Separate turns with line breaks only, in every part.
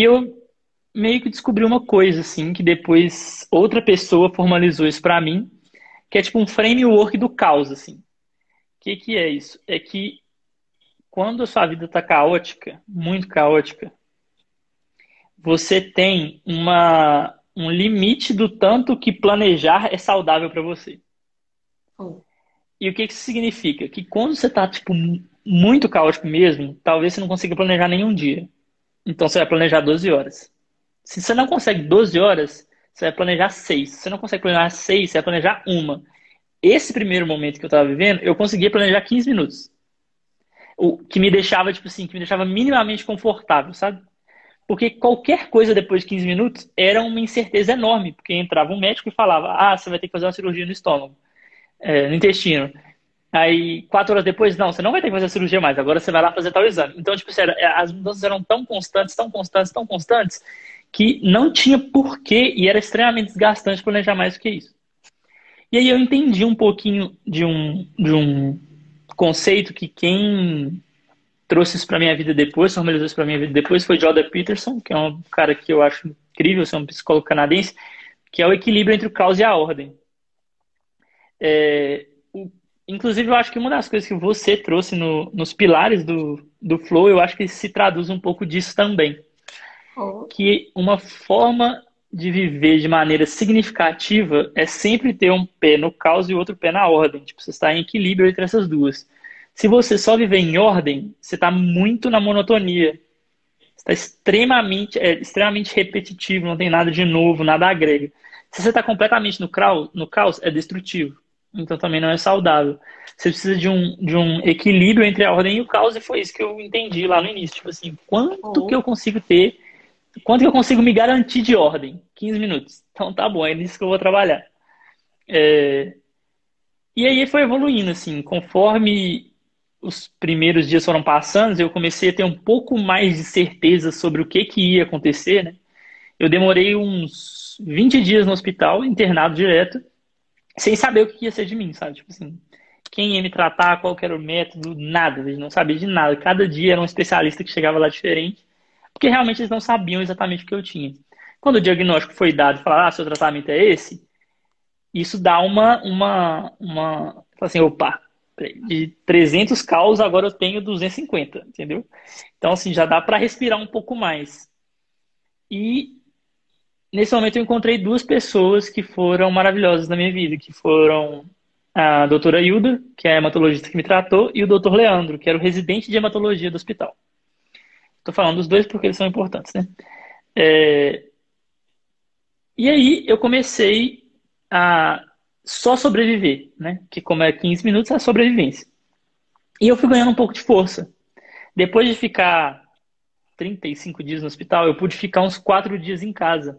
E eu meio que descobri uma coisa, assim, que depois outra pessoa formalizou isso para mim, que é tipo um framework do caos, assim. O que, que é isso? É que quando a sua vida está caótica, muito caótica, você tem uma, um limite do tanto que planejar é saudável para você. Oh. E o que, que isso significa? Que quando você está tipo, muito caótico mesmo, talvez você não consiga planejar nenhum dia. Então você vai planejar 12 horas. Se você não consegue 12 horas, você vai planejar 6. Se você não consegue planejar 6, você vai planejar uma. Esse primeiro momento que eu estava vivendo, eu conseguia planejar 15 minutos. O que me deixava, tipo assim, que me deixava minimamente confortável, sabe? Porque qualquer coisa depois de 15 minutos era uma incerteza enorme, porque entrava um médico e falava: ah, você vai ter que fazer uma cirurgia no estômago, é, no intestino. Aí, quatro horas depois, não, você não vai ter que fazer a cirurgia mais, agora você vai lá fazer tal exame. Então, tipo, sério, é, as mudanças eram tão constantes, tão constantes, tão constantes, que não tinha porquê e era extremamente desgastante planejar mais do que isso. E aí eu entendi um pouquinho de um, de um conceito que quem trouxe isso para minha vida depois, formalizou isso para minha vida depois, foi Jordan Peterson, que é um cara que eu acho incrível, é um psicólogo canadense, que é o equilíbrio entre o caos e a ordem. É, o, inclusive, eu acho que uma das coisas que você trouxe no, nos pilares do, do Flow, eu acho que se traduz um pouco disso também. Oh. Que uma forma de viver de maneira significativa é sempre ter um pé no caos e outro pé na ordem. Tipo, você está em equilíbrio entre essas duas. Se você só viver em ordem, você está muito na monotonia. Está extremamente, é, extremamente repetitivo, não tem nada de novo, nada agrega. Se você está completamente no caos, no caos, é destrutivo. Então também não é saudável. Você precisa de um, de um equilíbrio entre a ordem e o caos, e foi isso que eu entendi lá no início. Tipo assim, quanto oh. que eu consigo ter Quanto que eu consigo me garantir de ordem? 15 minutos. Então tá bom, é nisso que eu vou trabalhar. É... E aí foi evoluindo, assim, conforme os primeiros dias foram passando, eu comecei a ter um pouco mais de certeza sobre o que, que ia acontecer, né? Eu demorei uns 20 dias no hospital, internado direto, sem saber o que ia ser de mim, sabe? Tipo assim, quem ia me tratar, qual era o método, nada, não sabia de nada. Cada dia era um especialista que chegava lá diferente porque realmente eles não sabiam exatamente o que eu tinha. Quando o diagnóstico foi dado falaram, ah, seu tratamento é esse, isso dá uma, uma, uma, assim, opa, de 300 caos agora eu tenho 250, entendeu? Então, assim, já dá para respirar um pouco mais. E nesse momento eu encontrei duas pessoas que foram maravilhosas na minha vida, que foram a doutora Hilda, que é a hematologista que me tratou, e o doutor Leandro, que era o residente de hematologia do hospital. Estou falando dos dois porque eles são importantes, né? É... E aí eu comecei a só sobreviver, né? Que como é 15 minutos, é a sobrevivência. E eu fui ganhando um pouco de força. Depois de ficar 35 dias no hospital, eu pude ficar uns 4 dias em casa.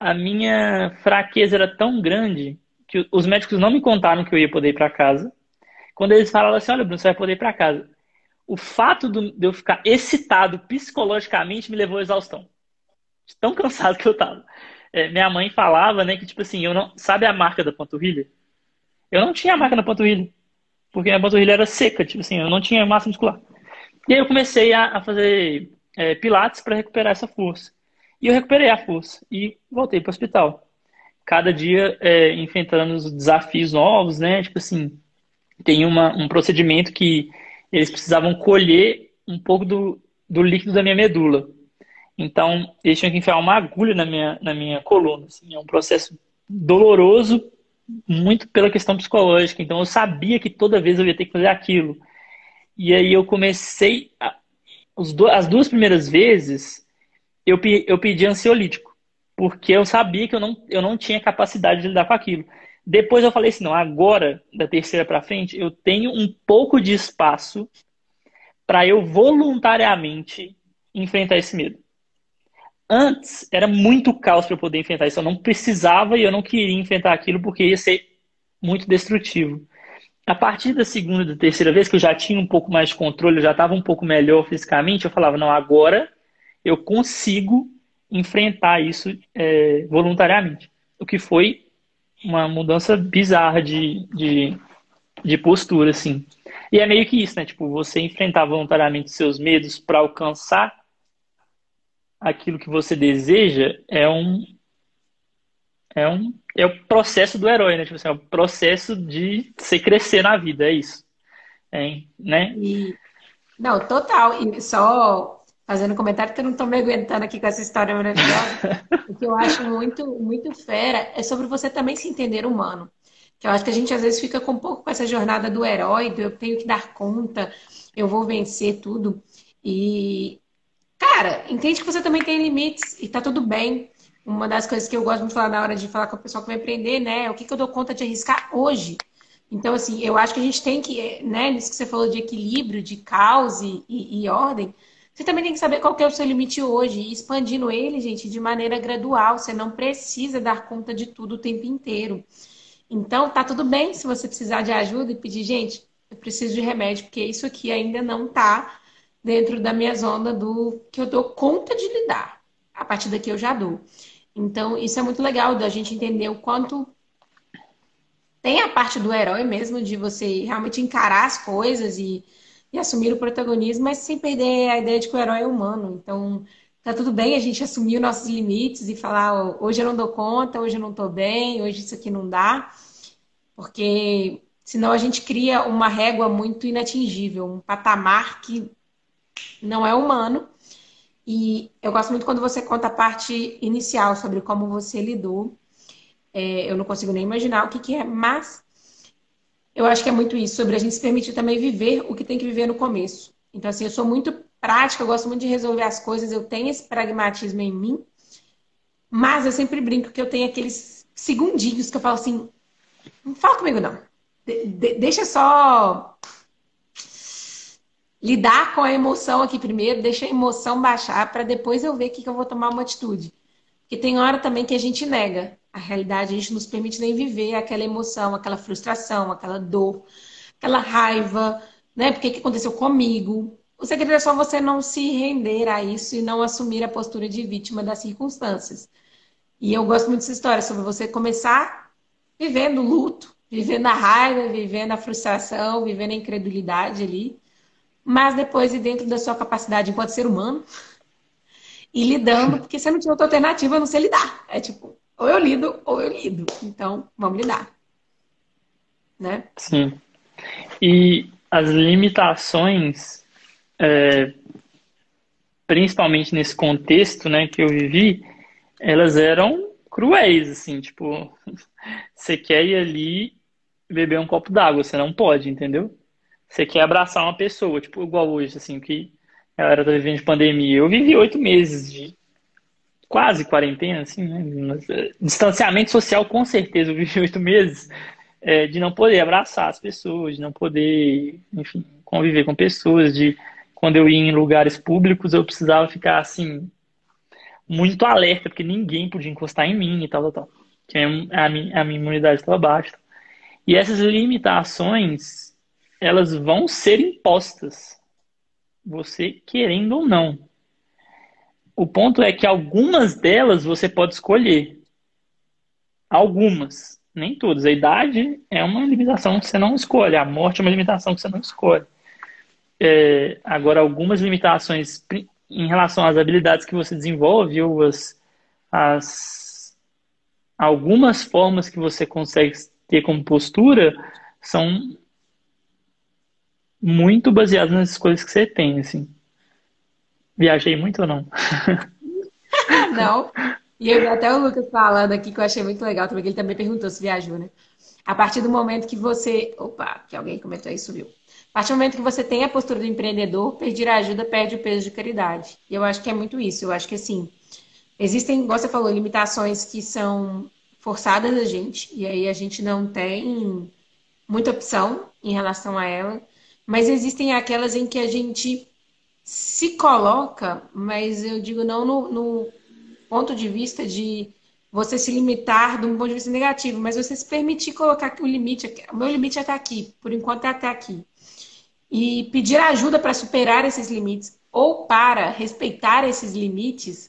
A minha fraqueza era tão grande que os médicos não me contaram que eu ia poder ir para casa. Quando eles falaram assim, olha, Bruno, você vai poder ir para casa o fato de eu ficar excitado psicologicamente me levou à exaustão. Tão cansado que eu tava. É, minha mãe falava, né, que tipo assim, eu não. Sabe a marca da panturrilha? Eu não tinha a marca na panturrilha. Porque a panturrilha era seca, tipo assim, eu não tinha massa muscular. E aí eu comecei a, a fazer é, pilates para recuperar essa força. E eu recuperei a força e voltei para o hospital. Cada dia é, enfrentando os desafios novos, né? Tipo assim, tem uma, um procedimento que eles precisavam colher um pouco do, do líquido da minha medula. Então, eles tinham que enfiar uma agulha na minha, na minha coluna. Assim, é um processo doloroso, muito pela questão psicológica. Então, eu sabia que toda vez eu ia ter que fazer aquilo. E aí eu comecei. A, as duas primeiras vezes, eu, eu pedi ansiolítico. Porque eu sabia que eu não, eu não tinha capacidade de lidar com aquilo. Depois eu falei assim, não, agora, da terceira para frente, eu tenho um pouco de espaço para eu voluntariamente enfrentar esse medo. Antes, era muito caos para eu poder enfrentar isso. Eu não precisava e eu não queria enfrentar aquilo porque ia ser muito destrutivo. A partir da segunda e da terceira vez, que eu já tinha um pouco mais de controle, eu já estava um pouco melhor fisicamente, eu falava, não, agora eu consigo enfrentar isso é, voluntariamente. O que foi uma mudança bizarra de, de, de postura, assim. E é meio que isso, né? Tipo, você enfrentar voluntariamente seus medos para alcançar aquilo que você deseja é um é um é o processo do herói, né? Tipo assim, é o processo de você crescer na vida, é isso. É, né?
E, não, total. E só fazendo comentário que eu não estou me aguentando aqui com essa história maravilhosa. o que eu acho muito, muito fera é sobre você também se entender humano. Que eu acho que a gente às vezes fica com um pouco com essa jornada do herói, do eu tenho que dar conta, eu vou vencer tudo. E, cara, entende que você também tem limites e tá tudo bem. Uma das coisas que eu gosto de falar na hora de falar com o pessoal que vai aprender, né? É o que, que eu dou conta de arriscar hoje. Então, assim, eu acho que a gente tem que, né, nisso que você falou de equilíbrio, de caos e, e, e ordem, você também tem que saber qual que é o seu limite hoje. E expandindo ele, gente, de maneira gradual. Você não precisa dar conta de tudo o tempo inteiro. Então, tá tudo bem se você precisar de ajuda e pedir, gente, eu preciso de remédio, porque isso aqui ainda não tá dentro da minha zona do que eu dou conta de lidar. A partir daqui eu já dou. Então, isso é muito legal da gente entender o quanto tem a parte do herói mesmo, de você realmente encarar as coisas e, e assumir o protagonismo, mas sem perder a ideia de que o herói é humano. Então, tá tudo bem a gente assumir os nossos limites e falar, hoje eu não dou conta, hoje eu não tô bem, hoje isso aqui não dá. Porque senão a gente cria uma régua muito inatingível, um patamar que não é humano. E eu gosto muito quando você conta a parte inicial sobre como você lidou. É, eu não consigo nem imaginar o que, que é, mas eu acho que é muito isso, sobre a gente se permitir também viver o que tem que viver no começo. Então, assim, eu sou muito prática, eu gosto muito de resolver as coisas, eu tenho esse pragmatismo em mim, mas eu sempre brinco que eu tenho aqueles segundinhos que eu falo assim: não fala comigo, não. De, de, deixa só lidar com a emoção aqui primeiro, deixa a emoção baixar para depois eu ver que, que eu vou tomar uma atitude. Porque tem hora também que a gente nega a realidade, a gente não nos permite nem viver aquela emoção, aquela frustração, aquela dor, aquela raiva, né? Porque que aconteceu comigo? O segredo é só você não se render a isso e não assumir a postura de vítima das circunstâncias. E eu gosto muito dessa história sobre você começar vivendo luto, vivendo a raiva, vivendo a frustração, vivendo a incredulidade ali, mas depois, dentro da sua capacidade enquanto ser humano, e lidando, porque você não tinha outra alternativa a não ser lidar. É tipo, ou eu lido, ou eu lido. Então, vamos lidar. Né?
Sim. E as limitações, é, principalmente nesse contexto né, que eu vivi, elas eram cruéis, assim, tipo, você quer ir ali beber um copo d'água, você não pode, entendeu? Você quer abraçar uma pessoa, tipo, igual hoje, assim, que a galera tá vivendo de pandemia. Eu vivi oito meses de quase quarentena, assim, né? Eh, distanciamento social, com certeza, eu vivi oito meses é, de não poder abraçar as pessoas, de não poder, enfim, conviver com pessoas, de quando eu ia em lugares públicos, eu precisava ficar, assim, muito alerta, porque ninguém podia encostar em mim e tal, tal, tal. Que a a minha imunidade estava baixa. E essas limitações elas vão ser impostas, você querendo ou não. O ponto é que algumas delas você pode escolher. Algumas, nem todas. A idade é uma limitação que você não escolhe, a morte é uma limitação que você não escolhe. É, agora, algumas limitações em relação às habilidades que você desenvolve ou as, as algumas formas que você consegue ter como postura são muito baseado nas escolhas que você tem, assim. Viajei muito ou não?
não. E eu até o Lucas falando aqui que eu achei muito legal também, que ele também perguntou se viajou, né? A partir do momento que você. Opa, que alguém comentou aí, subiu. A partir do momento que você tem a postura do empreendedor, pedir ajuda perde o peso de caridade. E eu acho que é muito isso. Eu acho que assim, existem, como você falou, limitações que são forçadas a gente, e aí a gente não tem muita opção em relação a ela. Mas existem aquelas em que a gente se coloca, mas eu digo não no, no ponto de vista de você se limitar de um ponto de vista negativo, mas você se permitir colocar o limite, o meu limite é até aqui, por enquanto é até aqui. E pedir ajuda para superar esses limites ou para respeitar esses limites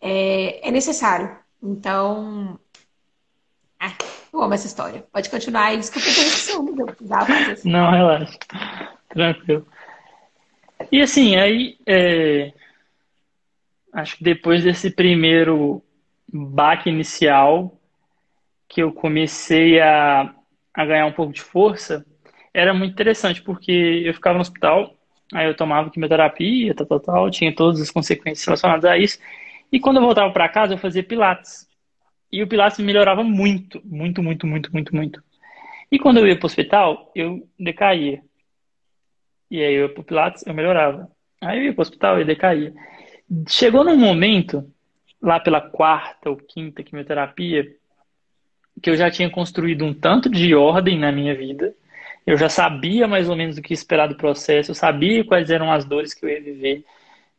é, é necessário. Então, ah, eu amo essa história. Pode continuar aí. Desculpa a eu precisava fazer.
Não, relaxa. Tranquilo. E assim, aí é... acho que depois desse primeiro baque inicial, que eu comecei a, a ganhar um pouco de força, era muito interessante, porque eu ficava no hospital, aí eu tomava quimioterapia, tal, tal, tal, tinha todas as consequências relacionadas a isso, e quando eu voltava para casa, eu fazia pilates. E o pilates me melhorava muito, muito, muito, muito, muito, muito. E quando eu ia para o hospital, eu decaía. E aí eu ia para o pilates, eu melhorava. Aí eu ia para o hospital, eu decaía. Chegou num momento, lá pela quarta ou quinta quimioterapia, que eu já tinha construído um tanto de ordem na minha vida. Eu já sabia mais ou menos o que esperar do processo, eu sabia quais eram as dores que eu ia viver,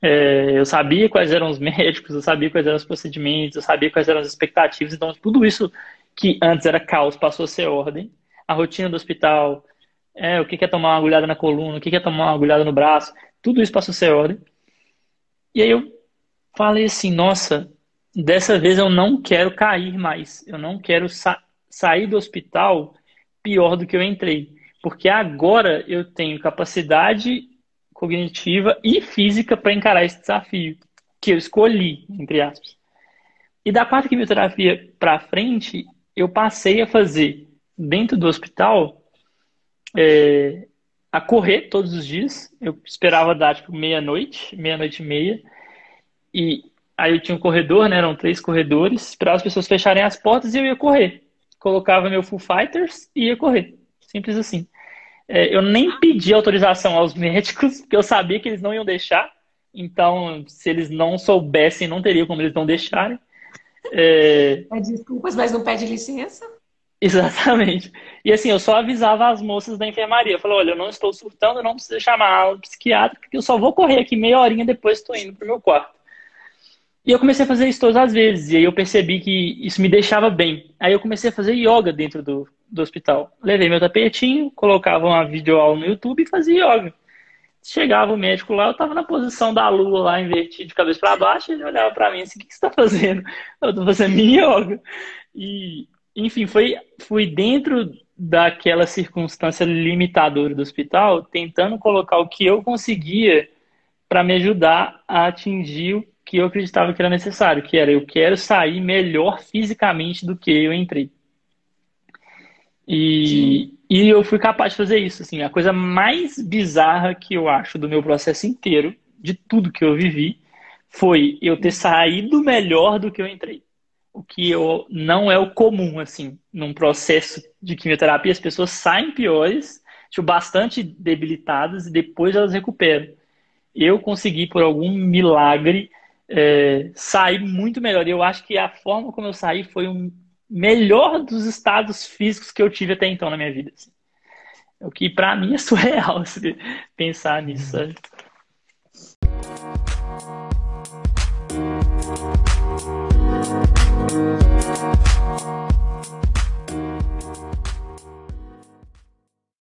é, eu sabia quais eram os médicos, eu sabia quais eram os procedimentos, eu sabia quais eram as expectativas. Então, tudo isso que antes era caos passou a ser ordem. A rotina do hospital, é, o que é tomar uma agulhada na coluna, o que é tomar uma agulhada no braço, tudo isso passou a ser ordem. E aí eu falei assim: nossa, dessa vez eu não quero cair mais, eu não quero sa sair do hospital pior do que eu entrei. Porque agora eu tenho capacidade cognitiva e física para encarar esse desafio que eu escolhi, entre aspas. E da quarta quimioterapia para frente, eu passei a fazer dentro do hospital é, a correr todos os dias. Eu esperava dar tipo meia-noite, meia-noite e meia. E aí eu tinha um corredor, né? Eram três corredores, esperava as pessoas fecharem as portas e eu ia correr. Colocava meu Full Fighters e ia correr. Simples assim. É, eu nem pedi autorização aos médicos, porque eu sabia que eles não iam deixar. Então, se eles não soubessem, não teria como eles não deixarem.
É... Desculpas, mas não pede licença?
Exatamente. E assim, eu só avisava as moças da enfermaria. Eu olha, eu não estou surtando, não precisa chamar o psiquiatra, porque eu só vou correr aqui meia horinha depois estou indo pro meu quarto. E eu comecei a fazer isso todas as vezes. E aí eu percebi que isso me deixava bem. Aí eu comecei a fazer yoga dentro do, do hospital. Levei meu tapetinho, colocava uma videoaula no YouTube e fazia yoga. Chegava o médico lá, eu estava na posição da lua lá, invertido de cabeça para baixo, ele olhava para mim assim, o que, que você está fazendo? Eu estou fazendo minha yoga. E, enfim, foi, fui dentro daquela circunstância limitadora do hospital, tentando colocar o que eu conseguia para me ajudar a atingir o que eu acreditava que era necessário, que era eu quero sair melhor fisicamente do que eu entrei. E, e eu fui capaz de fazer isso. Assim, a coisa mais bizarra que eu acho do meu processo inteiro, de tudo que eu vivi, foi eu ter saído melhor do que eu entrei. O que eu, não é o comum, assim, num processo de quimioterapia, as pessoas saem piores, tipo, bastante debilitadas e depois elas recuperam. Eu consegui, por algum milagre, é, sair muito melhor. Eu acho que a forma como eu saí foi um, melhor dos estados físicos que eu tive até então na minha vida. Assim. O que para mim é surreal assim, pensar nisso. Sabe? Thank you.